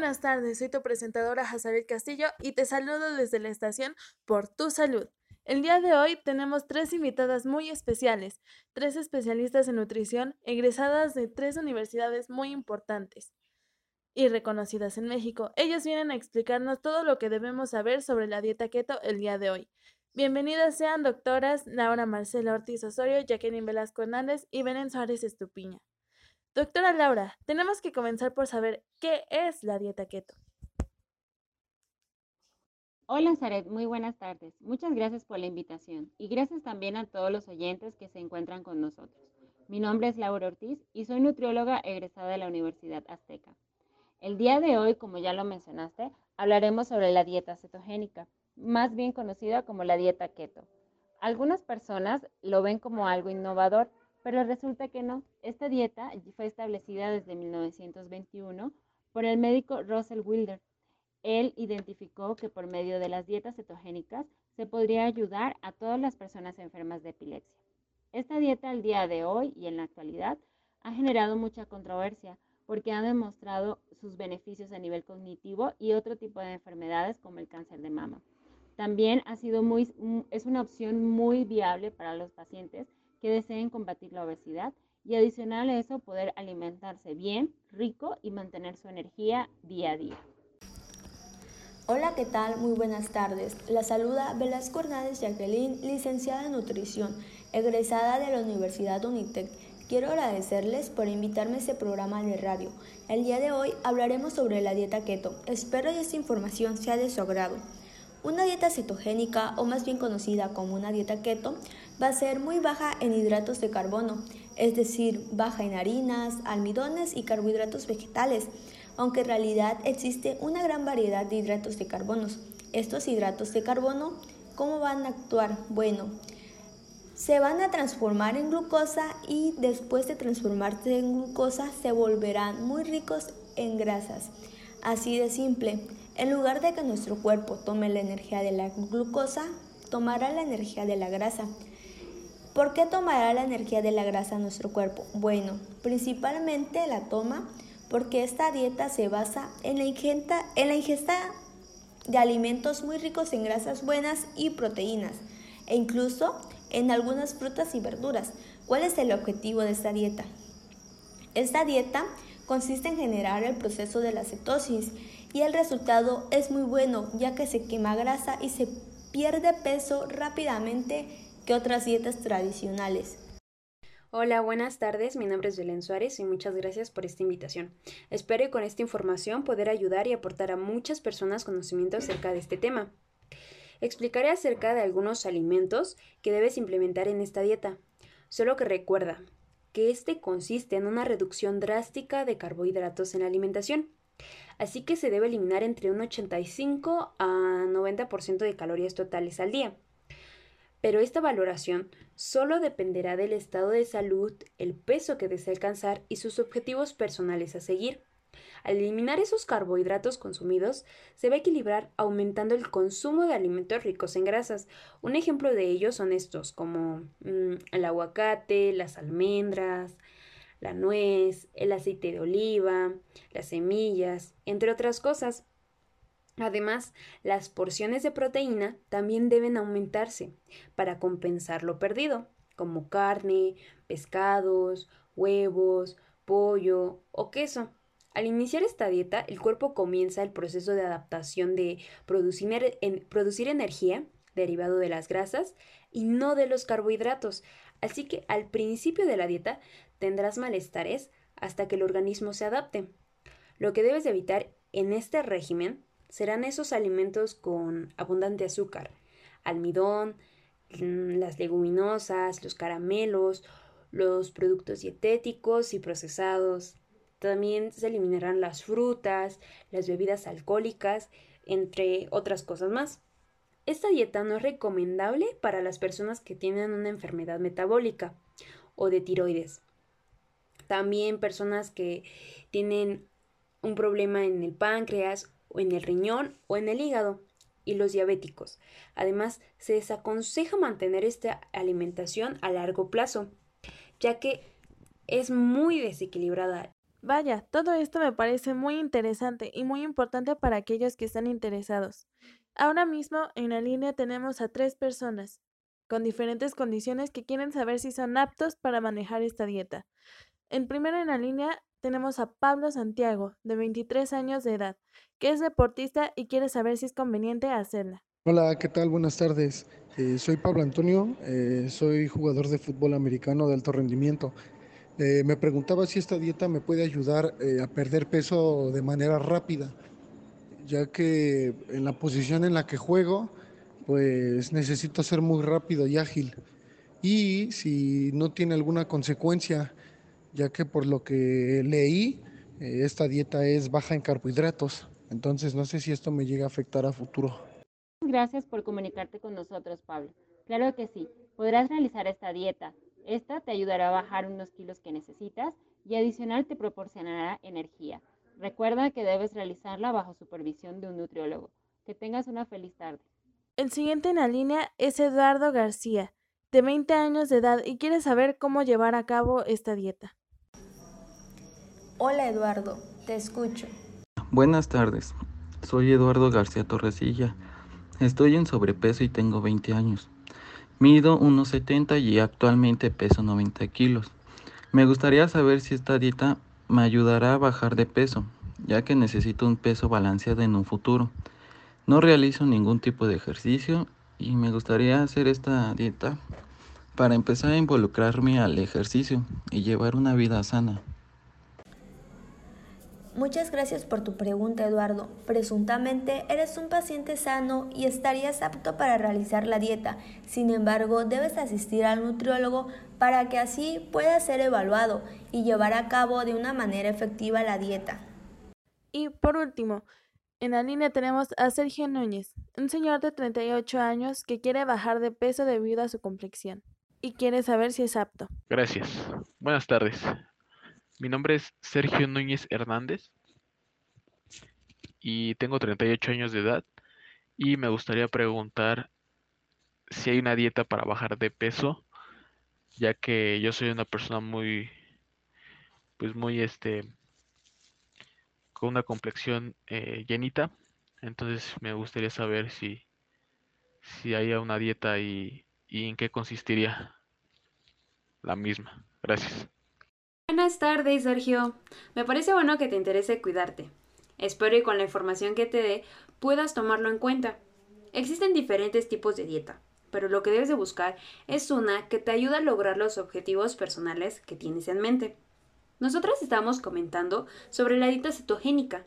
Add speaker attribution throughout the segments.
Speaker 1: buenas tardes, soy tu presentadora Hazabel Castillo y te saludo desde la estación Por Tu Salud. El día de hoy tenemos tres invitadas muy especiales, tres especialistas en nutrición egresadas de tres universidades muy importantes y reconocidas en México. Ellas vienen a explicarnos todo lo que debemos saber sobre la dieta keto el día de hoy. Bienvenidas sean doctoras Laura Marcela Ortiz Osorio, Jacqueline Velasco Hernández y Belén Suárez Estupiña. Doctora Laura, tenemos que comenzar por saber qué es la dieta keto.
Speaker 2: Hola Zaret, muy buenas tardes. Muchas gracias por la invitación y gracias también a todos los oyentes que se encuentran con nosotros. Mi nombre es Laura Ortiz y soy nutrióloga egresada de la Universidad Azteca. El día de hoy, como ya lo mencionaste, hablaremos sobre la dieta cetogénica, más bien conocida como la dieta keto. Algunas personas lo ven como algo innovador, pero resulta que no. Esta dieta fue establecida desde 1921 por el médico Russell Wilder. Él identificó que por medio de las dietas cetogénicas se podría ayudar a todas las personas enfermas de epilepsia. Esta dieta al día de hoy y en la actualidad ha generado mucha controversia porque ha demostrado sus beneficios a nivel cognitivo y otro tipo de enfermedades como el cáncer de mama. También ha sido muy, es una opción muy viable para los pacientes que deseen combatir la obesidad y adicional a eso poder alimentarse bien, rico y mantener su energía día a día.
Speaker 3: Hola, ¿qué tal? Muy buenas tardes. La saluda Velasco Hernández Jacqueline, licenciada en nutrición, egresada de la Universidad Unitec. Quiero agradecerles por invitarme a este programa de radio. El día de hoy hablaremos sobre la dieta keto. Espero que esta información sea de su agrado. Una dieta cetogénica, o más bien conocida como una dieta keto, va a ser muy baja en hidratos de carbono, es decir, baja en harinas, almidones y carbohidratos vegetales, aunque en realidad existe una gran variedad de hidratos de carbonos. Estos hidratos de carbono, ¿cómo van a actuar? Bueno, se van a transformar en glucosa y después de transformarse en glucosa se volverán muy ricos en grasas. Así de simple. En lugar de que nuestro cuerpo tome la energía de la glucosa, tomará la energía de la grasa. ¿Por qué tomará la energía de la grasa nuestro cuerpo? Bueno, principalmente la toma porque esta dieta se basa en la, ingesta, en la ingesta de alimentos muy ricos en grasas buenas y proteínas, e incluso en algunas frutas y verduras. ¿Cuál es el objetivo de esta dieta? Esta dieta consiste en generar el proceso de la cetosis y el resultado es muy bueno ya que se quema grasa y se pierde peso rápidamente que otras dietas tradicionales.
Speaker 4: Hola, buenas tardes. Mi nombre es Belén Suárez y muchas gracias por esta invitación. Espero con esta información poder ayudar y aportar a muchas personas conocimiento acerca de este tema. Explicaré acerca de algunos alimentos que debes implementar en esta dieta. Solo que recuerda que este consiste en una reducción drástica de carbohidratos en la alimentación. Así que se debe eliminar entre un 85 a 90% de calorías totales al día. Pero esta valoración solo dependerá del estado de salud, el peso que desea alcanzar y sus objetivos personales a seguir. Al eliminar esos carbohidratos consumidos, se va a equilibrar aumentando el consumo de alimentos ricos en grasas. Un ejemplo de ello son estos, como mm, el aguacate, las almendras, la nuez, el aceite de oliva, las semillas, entre otras cosas. Además, las porciones de proteína también deben aumentarse para compensar lo perdido, como carne, pescados, huevos, pollo o queso. Al iniciar esta dieta, el cuerpo comienza el proceso de adaptación de producir, producir energía derivado de las grasas y no de los carbohidratos. Así que al principio de la dieta tendrás malestares hasta que el organismo se adapte. Lo que debes evitar en este régimen serán esos alimentos con abundante azúcar, almidón, mm, las leguminosas, los caramelos, los productos dietéticos y procesados. También se eliminarán las frutas, las bebidas alcohólicas, entre otras cosas más. Esta dieta no es recomendable para las personas que tienen una enfermedad metabólica o de tiroides, también personas que tienen un problema en el páncreas o en el riñón o en el hígado y los diabéticos. Además, se desaconseja mantener esta alimentación a largo plazo, ya que es muy desequilibrada
Speaker 1: Vaya, todo esto me parece muy interesante y muy importante para aquellos que están interesados. Ahora mismo en la línea tenemos a tres personas con diferentes condiciones que quieren saber si son aptos para manejar esta dieta. En primero en la línea tenemos a Pablo Santiago, de 23 años de edad, que es deportista y quiere saber si es conveniente hacerla.
Speaker 5: Hola, ¿qué tal? Buenas tardes. Eh, soy Pablo Antonio, eh, soy jugador de fútbol americano de alto rendimiento. Eh, me preguntaba si esta dieta me puede ayudar a perder peso de manera rápida, ya que en la posición en la que juego, pues necesito ser muy rápido y ágil. Y si no tiene alguna consecuencia, ya que por lo que leí, esta dieta es baja en carbohidratos. Entonces no sé si esto me llega a afectar a futuro.
Speaker 2: Gracias por comunicarte con nosotros, Pablo. Claro que sí, podrás realizar esta dieta. Esta te ayudará a bajar unos kilos que necesitas y adicional te proporcionará energía. Recuerda que debes realizarla bajo supervisión de un nutriólogo. Que tengas una feliz tarde.
Speaker 1: El siguiente en la línea es Eduardo García, de 20 años de edad y quiere saber cómo llevar a cabo esta dieta.
Speaker 3: Hola Eduardo, te escucho.
Speaker 6: Buenas tardes, soy Eduardo García Torresilla Estoy en sobrepeso y tengo 20 años. Mido 1,70 y actualmente peso 90 kilos. Me gustaría saber si esta dieta me ayudará a bajar de peso, ya que necesito un peso balanceado en un futuro. No realizo ningún tipo de ejercicio y me gustaría hacer esta dieta para empezar a involucrarme al ejercicio y llevar una vida sana.
Speaker 3: Muchas gracias por tu pregunta, Eduardo. Presuntamente eres un paciente sano y estarías apto para realizar la dieta. Sin embargo, debes asistir al nutriólogo para que así puedas ser evaluado y llevar a cabo de una manera efectiva la dieta.
Speaker 1: Y por último, en la línea tenemos a Sergio Núñez, un señor de 38 años que quiere bajar de peso debido a su complexión y quiere saber si es apto.
Speaker 7: Gracias. Buenas tardes. Mi nombre es Sergio Núñez Hernández y tengo 38 años de edad y me gustaría preguntar si hay una dieta para bajar de peso, ya que yo soy una persona muy, pues muy este, con una complexión eh, llenita, entonces me gustaría saber si, si hay una dieta y, y en qué consistiría la misma. Gracias.
Speaker 4: Buenas tardes, Sergio. Me parece bueno que te interese cuidarte. Espero y con la información que te dé puedas tomarlo en cuenta. Existen diferentes tipos de dieta, pero lo que debes de buscar es una que te ayude a lograr los objetivos personales que tienes en mente. Nosotras estamos comentando sobre la dieta cetogénica.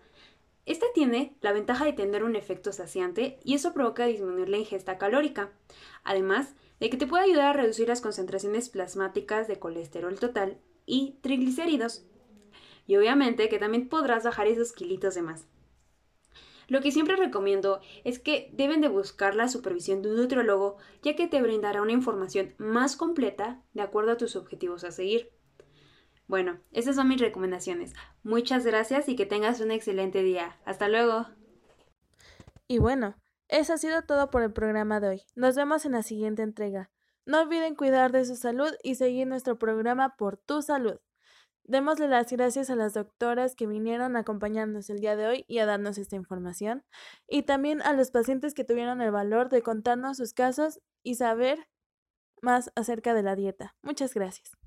Speaker 4: Esta tiene la ventaja de tener un efecto saciante y eso provoca disminuir la ingesta calórica, además de que te puede ayudar a reducir las concentraciones plasmáticas de colesterol total y triglicéridos. Y obviamente que también podrás bajar esos kilitos de más. Lo que siempre recomiendo es que deben de buscar la supervisión de un nutriólogo ya que te brindará una información más completa de acuerdo a tus objetivos a seguir. Bueno, esas son mis recomendaciones. Muchas gracias y que tengas un excelente día. Hasta luego.
Speaker 1: Y bueno, eso ha sido todo por el programa de hoy. Nos vemos en la siguiente entrega. No olviden cuidar de su salud y seguir nuestro programa por tu salud. Démosle las gracias a las doctoras que vinieron a acompañarnos el día de hoy y a darnos esta información, y también a los pacientes que tuvieron el valor de contarnos sus casos y saber más acerca de la dieta. Muchas gracias.